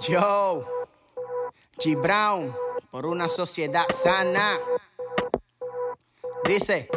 Yo, G. Brown, por una sociedad sana. Dice.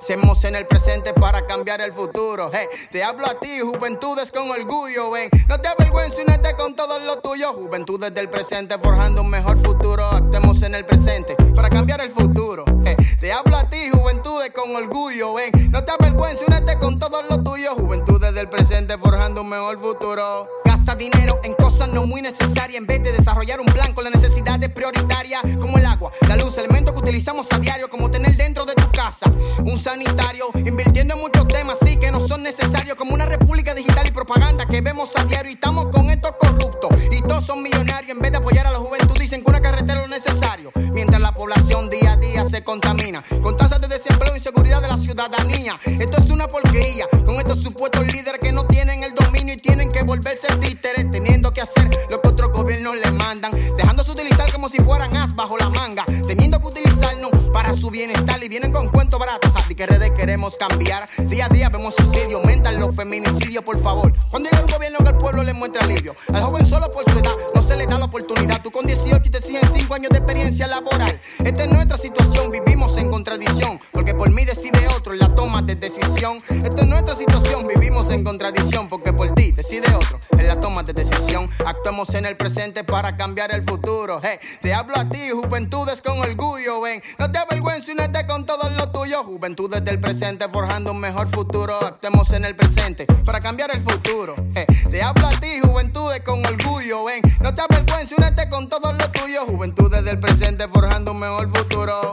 Seamos en el presente para cambiar el futuro. Hey, te hablo a ti, juventudes con orgullo. Ven, no te avergüences únete con todo lo tuyo. Juventudes del presente forjando un mejor futuro. Actuemos en el presente para cambiar el futuro. Hey, te hablo a ti, juventudes con orgullo. Ven, no te avergüences únete con todo lo tuyo. Juventudes del presente forjando un mejor futuro. Dinero en cosas no muy necesarias. En vez de desarrollar un plan con las necesidades prioritarias como el agua, la luz, elementos que utilizamos a diario como tener dentro de tu casa un sanitario, invirtiendo en muchos temas sí que no son necesarios como una república digital y propaganda que vemos a diario y estamos con estos corruptos. Y todos son millonarios en vez de apoyar a la juventud dicen que una carretera es lo necesario mientras la población día a día se contamina. Con tasas de desempleo e inseguridad de la ciudadanía esto es una porquería. Con estos supuestos líderes que no volverse títeres teniendo que hacer lo que otros gobiernos les mandan. Dejándose utilizar como si fueran as bajo la manga. Teniendo que utilizarnos para su bienestar. Y vienen con cuentos baratos así que redes queremos cambiar. Día a día vemos suicidio aumentan los feminicidios por favor. Cuando llega un gobierno que el pueblo le muestra alivio. Al joven solo por su edad no se le da la oportunidad. Tú con 18 y te siguen 5 años de experiencia laboral. Esta es nuestra situación vivimos en contradicción. Porque por mí decide otro en la toma de decisión. Esta es nuestra situación vivimos en contradicción porque por ti decide otro en la toma de decisión. Actuamos en el presente para cambiar el futuro te hablo a ti juventudes con orgullo ven. No te avergüences únete con todo lo tuyo juventudes del presente forjando un mejor futuro. Actuemos en el presente para cambiar el futuro te hablo a ti juventudes con orgullo ven. No te avergüences únete con todo lo tuyo juventudes del presente forjando un mejor futuro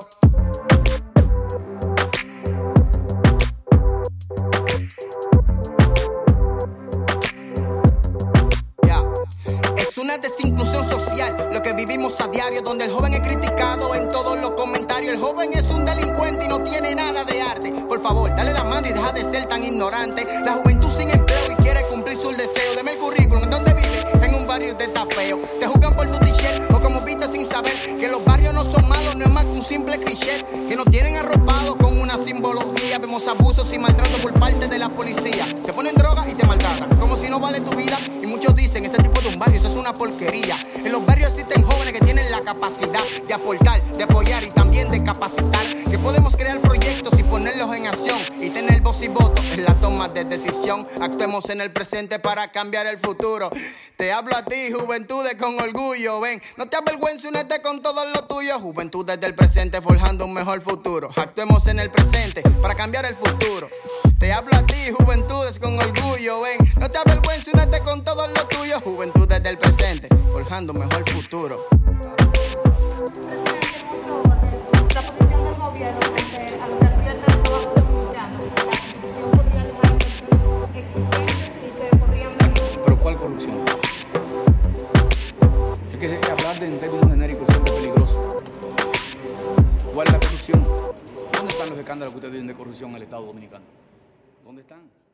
Desinclusión social lo que vivimos a diario, donde el joven es criticado en todos los comentarios. El joven es un delincuente y no tiene nada de arte. Por favor, dale la mano y deja de ser tan ignorante. La juventud sin empleo y quiere cumplir sus deseos. Deme el currículum, ¿en dónde vive? En un barrio de tapeo. Te juzgan por tu t-shirt o como viste sin saber que los barrios no son malos, no es más que un simple cliché. Que nos tienen arropados con una simbología. Vemos abusos y maltrato por parte de la policía. Te ponen droga y te maltratan, no vale tu vida. Y muchos dicen, ese tipo de un barrio, eso es una porquería. En los barrios existen jóvenes que tienen la capacidad de aportar, de apoyar y también de capacitar. Que podemos crear proyectos y ponerlos en acción. Y tener voz y voto en la toma de decisión. Actuemos en el presente para cambiar el futuro. Te hablo a ti, juventudes con orgullo. Ven, no te avergüences, únete con todo lo tuyo. Juventudes del presente forjando un mejor futuro. Actuemos en el presente para cambiar el futuro. Te hablo a ti, juventudes con orgullo. Ven, no te avergüences, únete con todo lo tuyo. Juventudes del presente forjando un mejor futuro. El ¿Pero cuál corrupción? Es que hablar de términos genéricos es peligroso. ¿Cuál es la corrupción? ¿Dónde están los escándalos que ustedes tienen de corrupción en el Estado Dominicano? ¿Dónde están?